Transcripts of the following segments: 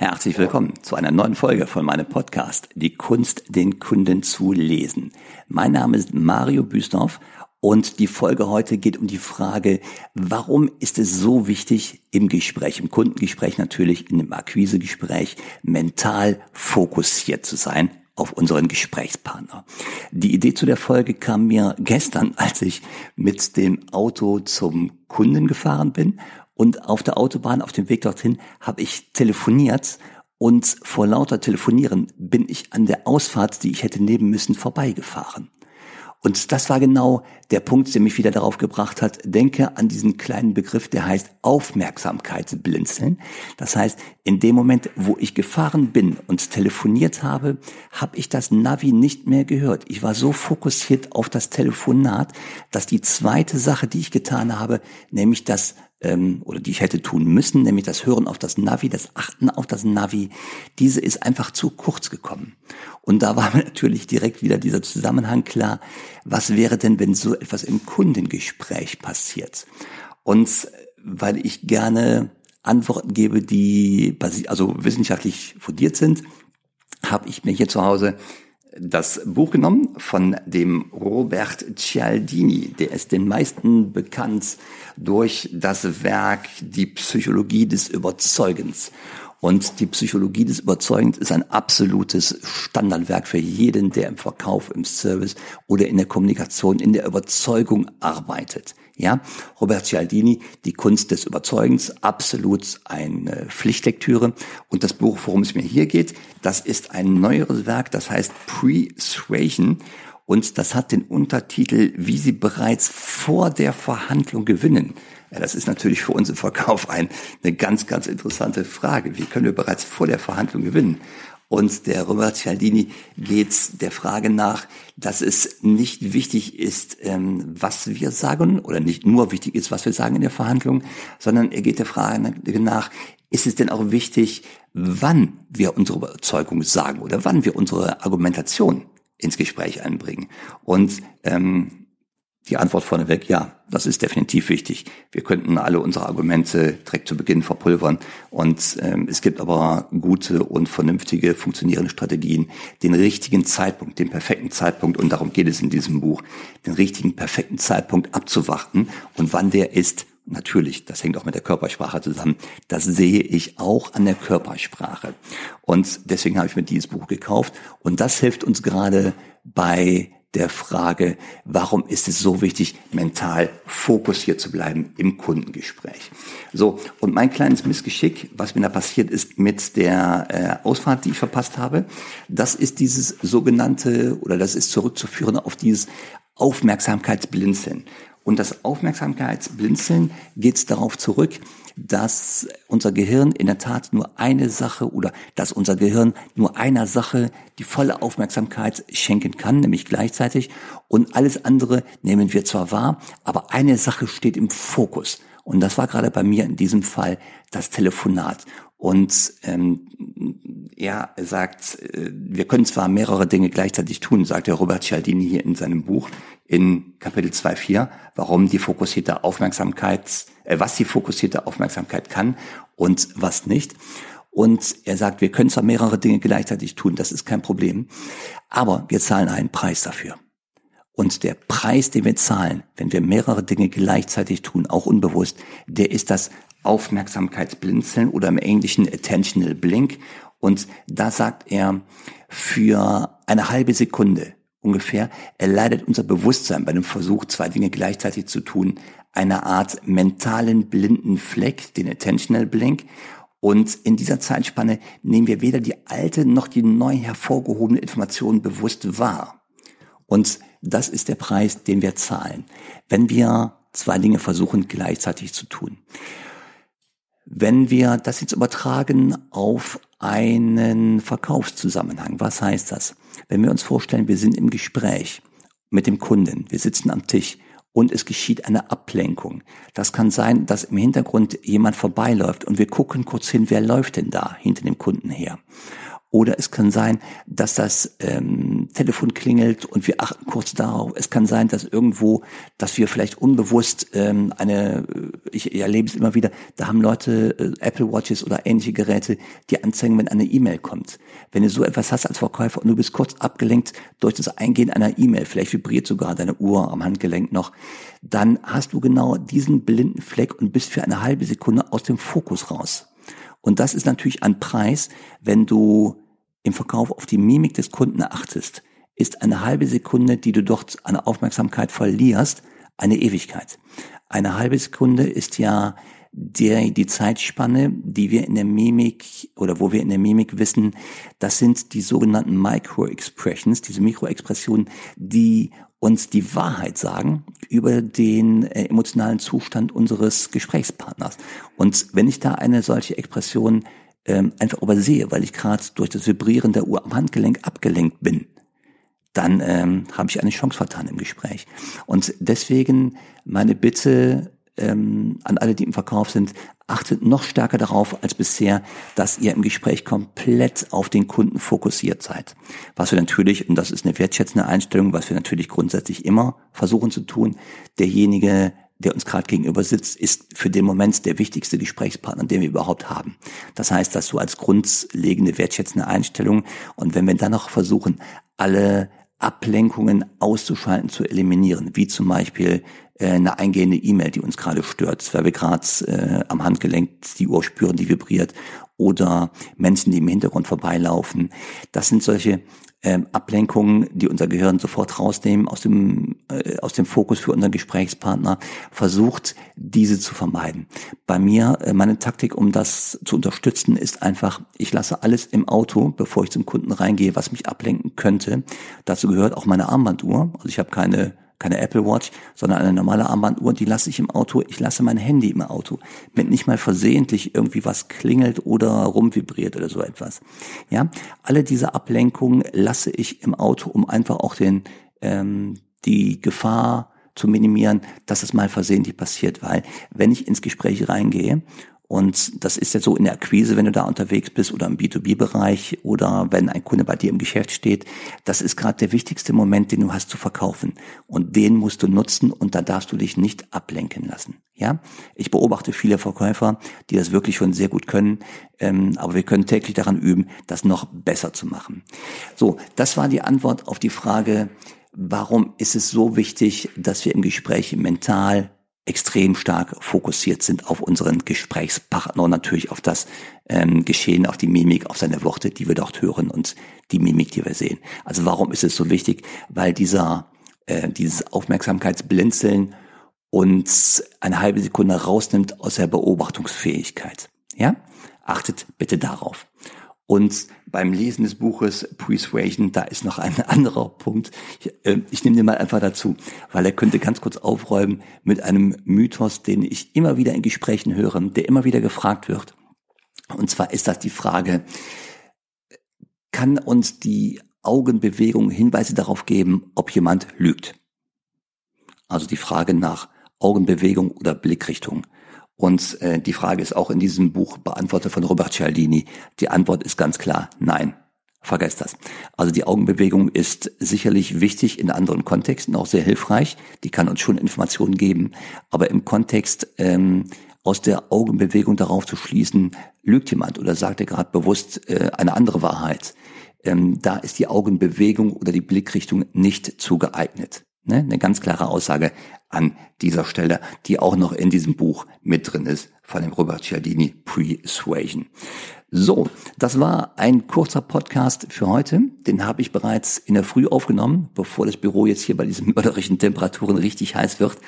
Herzlich willkommen zu einer neuen Folge von meinem Podcast Die Kunst, den Kunden zu lesen. Mein Name ist Mario Büstorf und die Folge heute geht um die Frage, warum ist es so wichtig im Gespräch, im Kundengespräch natürlich, in dem Akquisegespräch, mental fokussiert zu sein auf unseren Gesprächspartner. Die Idee zu der Folge kam mir gestern, als ich mit dem Auto zum Kunden gefahren bin und auf der Autobahn, auf dem Weg dorthin, habe ich telefoniert und vor lauter Telefonieren bin ich an der Ausfahrt, die ich hätte nehmen müssen, vorbeigefahren. Und das war genau der Punkt, der mich wieder darauf gebracht hat, denke an diesen kleinen Begriff, der heißt Aufmerksamkeitsblinzeln. Das heißt, in dem Moment, wo ich gefahren bin und telefoniert habe, habe ich das Navi nicht mehr gehört. Ich war so fokussiert auf das Telefonat, dass die zweite Sache, die ich getan habe, nämlich das ähm, oder die ich hätte tun müssen, nämlich das Hören auf das Navi, das Achten auf das Navi, diese ist einfach zu kurz gekommen. Und da war mir natürlich direkt wieder dieser Zusammenhang klar, was wäre denn, wenn so etwas im Kundengespräch passiert? Und weil ich gerne Antworten gebe, die also wissenschaftlich fundiert sind, habe ich mir hier zu Hause das Buch genommen von dem Robert Cialdini. Der ist den meisten bekannt durch das Werk Die Psychologie des Überzeugens. Und die Psychologie des Überzeugens ist ein absolutes Standardwerk für jeden, der im Verkauf, im Service oder in der Kommunikation, in der Überzeugung arbeitet. Ja, Robert Cialdini, Die Kunst des Überzeugens, absolut eine Pflichtlektüre. Und das Buch, worum es mir hier geht, das ist ein neueres Werk, das heißt Persuasion. Und das hat den Untertitel, wie Sie bereits vor der Verhandlung gewinnen. Ja, das ist natürlich für uns im Verkauf ein, eine ganz, ganz interessante Frage. Wie können wir bereits vor der Verhandlung gewinnen? Und der Robert Cialdini geht der Frage nach, dass es nicht wichtig ist, ähm, was wir sagen, oder nicht nur wichtig ist, was wir sagen in der Verhandlung, sondern er geht der Frage nach, ist es denn auch wichtig, wann wir unsere Überzeugung sagen oder wann wir unsere Argumentation ins Gespräch einbringen. Und ähm, die Antwort vorneweg, ja, das ist definitiv wichtig. Wir könnten alle unsere Argumente direkt zu Beginn verpulvern. Und ähm, es gibt aber gute und vernünftige, funktionierende Strategien, den richtigen Zeitpunkt, den perfekten Zeitpunkt, und darum geht es in diesem Buch, den richtigen, perfekten Zeitpunkt abzuwarten. Und wann der ist, natürlich, das hängt auch mit der Körpersprache zusammen, das sehe ich auch an der Körpersprache. Und deswegen habe ich mir dieses Buch gekauft. Und das hilft uns gerade bei der Frage, warum ist es so wichtig, mental fokussiert zu bleiben im Kundengespräch. So, und mein kleines Missgeschick, was mir da passiert ist mit der äh, Ausfahrt, die ich verpasst habe, das ist dieses sogenannte, oder das ist zurückzuführen auf dieses Aufmerksamkeitsblinzeln. Und das Aufmerksamkeitsblinzeln geht darauf zurück, dass unser Gehirn in der Tat nur eine Sache oder dass unser Gehirn nur einer Sache die volle Aufmerksamkeit schenken kann, nämlich gleichzeitig. Und alles andere nehmen wir zwar wahr, aber eine Sache steht im Fokus. Und das war gerade bei mir in diesem Fall das Telefonat. Und ähm, er sagt, äh, wir können zwar mehrere Dinge gleichzeitig tun, sagt der Robert Cialdini hier in seinem Buch in Kapitel 2.4, warum die fokussierte Aufmerksamkeit, äh, was die fokussierte Aufmerksamkeit kann und was nicht. Und er sagt, wir können zwar mehrere Dinge gleichzeitig tun, das ist kein Problem, aber wir zahlen einen Preis dafür. Und der Preis, den wir zahlen, wenn wir mehrere Dinge gleichzeitig tun, auch unbewusst, der ist das Aufmerksamkeitsblinzeln oder im Englischen Attentional Blink. Und da sagt er, für eine halbe Sekunde ungefähr erleidet unser Bewusstsein bei dem Versuch, zwei Dinge gleichzeitig zu tun, eine Art mentalen blinden Fleck, den Attentional Blink. Und in dieser Zeitspanne nehmen wir weder die alte noch die neu hervorgehobene Information bewusst wahr. Und das ist der Preis, den wir zahlen, wenn wir zwei Dinge versuchen gleichzeitig zu tun. Wenn wir das jetzt übertragen auf einen Verkaufszusammenhang, was heißt das? Wenn wir uns vorstellen, wir sind im Gespräch mit dem Kunden, wir sitzen am Tisch und es geschieht eine Ablenkung. Das kann sein, dass im Hintergrund jemand vorbeiläuft und wir gucken kurz hin, wer läuft denn da hinter dem Kunden her? Oder es kann sein, dass das ähm, Telefon klingelt und wir achten kurz darauf. Es kann sein, dass irgendwo, dass wir vielleicht unbewusst ähm, eine, ich erlebe es immer wieder, da haben Leute äh, Apple Watches oder ähnliche Geräte, die anzeigen, wenn eine E-Mail kommt. Wenn du so etwas hast als Verkäufer und du bist kurz abgelenkt durch das Eingehen einer E-Mail, vielleicht vibriert sogar deine Uhr am Handgelenk noch, dann hast du genau diesen blinden Fleck und bist für eine halbe Sekunde aus dem Fokus raus. Und das ist natürlich ein Preis, wenn du im Verkauf auf die Mimik des Kunden achtest, ist eine halbe Sekunde, die du dort an Aufmerksamkeit verlierst, eine Ewigkeit. Eine halbe Sekunde ist ja der, die Zeitspanne, die wir in der Mimik oder wo wir in der Mimik wissen, das sind die sogenannten Micro-Expressions, diese Mikroexpressionen, die uns die Wahrheit sagen über den äh, emotionalen Zustand unseres Gesprächspartners. Und wenn ich da eine solche Expression ähm, einfach übersehe, weil ich gerade durch das Vibrieren der Uhr am Handgelenk abgelenkt bin, dann ähm, habe ich eine Chance vertan im Gespräch. Und deswegen meine Bitte ähm, an alle, die im Verkauf sind, achtet noch stärker darauf als bisher, dass ihr im Gespräch komplett auf den Kunden fokussiert seid. Was wir natürlich, und das ist eine wertschätzende Einstellung, was wir natürlich grundsätzlich immer versuchen zu tun, derjenige, der uns gerade gegenüber sitzt, ist für den Moment der wichtigste Gesprächspartner, den wir überhaupt haben. Das heißt, dass so als grundlegende wertschätzende Einstellung und wenn wir dann noch versuchen, alle Ablenkungen auszuschalten, zu eliminieren, wie zum Beispiel äh, eine eingehende E-Mail, die uns gerade stört, weil wir gerade äh, am Handgelenk die Uhr spüren, die vibriert, oder Menschen, die im Hintergrund vorbeilaufen. Das sind solche ähm, Ablenkungen, die unser Gehirn sofort rausnehmen aus dem, äh, aus dem Fokus für unseren Gesprächspartner, versucht, diese zu vermeiden. Bei mir, äh, meine Taktik, um das zu unterstützen, ist einfach, ich lasse alles im Auto, bevor ich zum Kunden reingehe, was mich ablenken könnte. Dazu gehört auch meine Armbanduhr. Also ich habe keine keine Apple Watch, sondern eine normale Armbanduhr, die lasse ich im Auto. Ich lasse mein Handy im Auto, wenn nicht mal versehentlich irgendwie was klingelt oder rumvibriert oder so etwas. Ja, alle diese Ablenkungen lasse ich im Auto, um einfach auch den ähm, die Gefahr zu minimieren, dass es mal versehentlich passiert, weil wenn ich ins Gespräch reingehe und das ist ja so in der Akquise, wenn du da unterwegs bist oder im B2B-Bereich oder wenn ein Kunde bei dir im Geschäft steht. Das ist gerade der wichtigste Moment, den du hast zu verkaufen. Und den musst du nutzen und da darfst du dich nicht ablenken lassen. Ja, ich beobachte viele Verkäufer, die das wirklich schon sehr gut können, ähm, aber wir können täglich daran üben, das noch besser zu machen. So, das war die Antwort auf die Frage, warum ist es so wichtig, dass wir im Gespräch mental extrem stark fokussiert sind auf unseren Gesprächspartner und natürlich auf das ähm, Geschehen, auf die Mimik, auf seine Worte, die wir dort hören und die Mimik, die wir sehen. Also warum ist es so wichtig? Weil dieser äh, dieses Aufmerksamkeitsblinzeln uns eine halbe Sekunde rausnimmt aus der Beobachtungsfähigkeit. Ja? Achtet bitte darauf. Und beim Lesen des Buches Persuasion, da ist noch ein anderer Punkt. Ich, äh, ich nehme den mal einfach dazu, weil er könnte ganz kurz aufräumen mit einem Mythos, den ich immer wieder in Gesprächen höre, der immer wieder gefragt wird. Und zwar ist das die Frage, kann uns die Augenbewegung Hinweise darauf geben, ob jemand lügt? Also die Frage nach Augenbewegung oder Blickrichtung. Und äh, die Frage ist auch in diesem Buch beantwortet von Robert Cialdini. Die Antwort ist ganz klar, nein. Vergesst das. Also die Augenbewegung ist sicherlich wichtig in anderen Kontexten, auch sehr hilfreich. Die kann uns schon Informationen geben. Aber im Kontext ähm, aus der Augenbewegung darauf zu schließen, lügt jemand oder sagt er gerade bewusst äh, eine andere Wahrheit, ähm, da ist die Augenbewegung oder die Blickrichtung nicht zu geeignet. Ne? Eine ganz klare Aussage an dieser Stelle, die auch noch in diesem Buch mit drin ist von dem Robert Cialdini Persuasion. So, das war ein kurzer Podcast für heute. Den habe ich bereits in der Früh aufgenommen, bevor das Büro jetzt hier bei diesen mörderischen Temperaturen richtig heiß wird,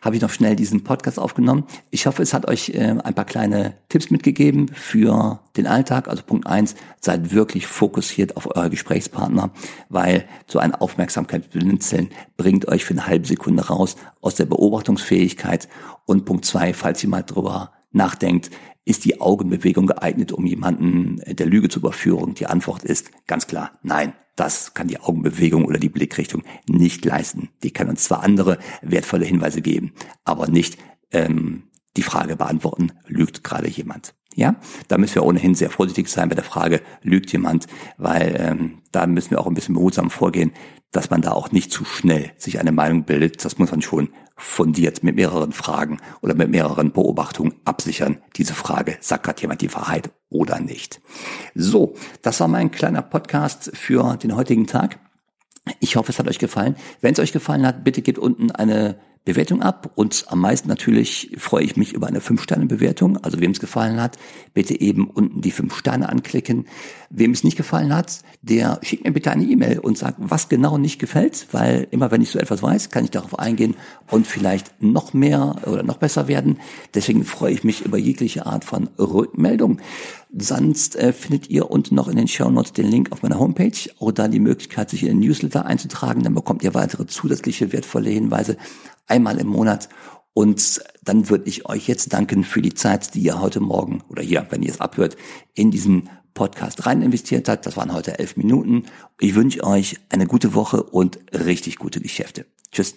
habe ich noch schnell diesen Podcast aufgenommen. Ich hoffe, es hat euch äh, ein paar kleine Tipps mitgegeben für den Alltag. Also Punkt eins: seid wirklich fokussiert auf euer Gesprächspartner, weil so eine Aufmerksamkeit blinzeln bringt euch für eine halbe Sekunde raus aus der Beobachtungsfähigkeit. Und Punkt zwei, falls ihr mal drüber nachdenkt, ist die Augenbewegung geeignet, um jemanden der Lüge zu überführen? Die Antwort ist ganz klar nein. Das kann die Augenbewegung oder die Blickrichtung nicht leisten. Die kann uns zwar andere wertvolle Hinweise geben, aber nicht ähm, die Frage beantworten, lügt gerade jemand. Ja, da müssen wir ohnehin sehr vorsichtig sein bei der Frage, lügt jemand, weil ähm, da müssen wir auch ein bisschen behutsam vorgehen, dass man da auch nicht zu schnell sich eine Meinung bildet. Das muss man schon fundiert mit mehreren Fragen oder mit mehreren Beobachtungen absichern. Diese Frage, sagt gerade jemand die Wahrheit oder nicht? So, das war mein kleiner Podcast für den heutigen Tag. Ich hoffe, es hat euch gefallen. Wenn es euch gefallen hat, bitte gebt unten eine Bewertung ab und am meisten natürlich freue ich mich über eine 5-Sterne-Bewertung. Also wem es gefallen hat, bitte eben unten die 5 Sterne anklicken. Wem es nicht gefallen hat, der schickt mir bitte eine E-Mail und sagt, was genau nicht gefällt, weil immer wenn ich so etwas weiß, kann ich darauf eingehen und vielleicht noch mehr oder noch besser werden. Deswegen freue ich mich über jegliche Art von Rückmeldung. Sonst äh, findet ihr unten noch in den Show Notes den Link auf meiner Homepage oder die Möglichkeit, sich in den Newsletter einzutragen. Dann bekommt ihr weitere zusätzliche wertvolle Hinweise einmal im Monat. Und dann würde ich euch jetzt danken für die Zeit, die ihr heute Morgen oder hier, wenn ihr es abhört, in diesen Podcast rein investiert habt. Das waren heute elf Minuten. Ich wünsche euch eine gute Woche und richtig gute Geschäfte. Tschüss.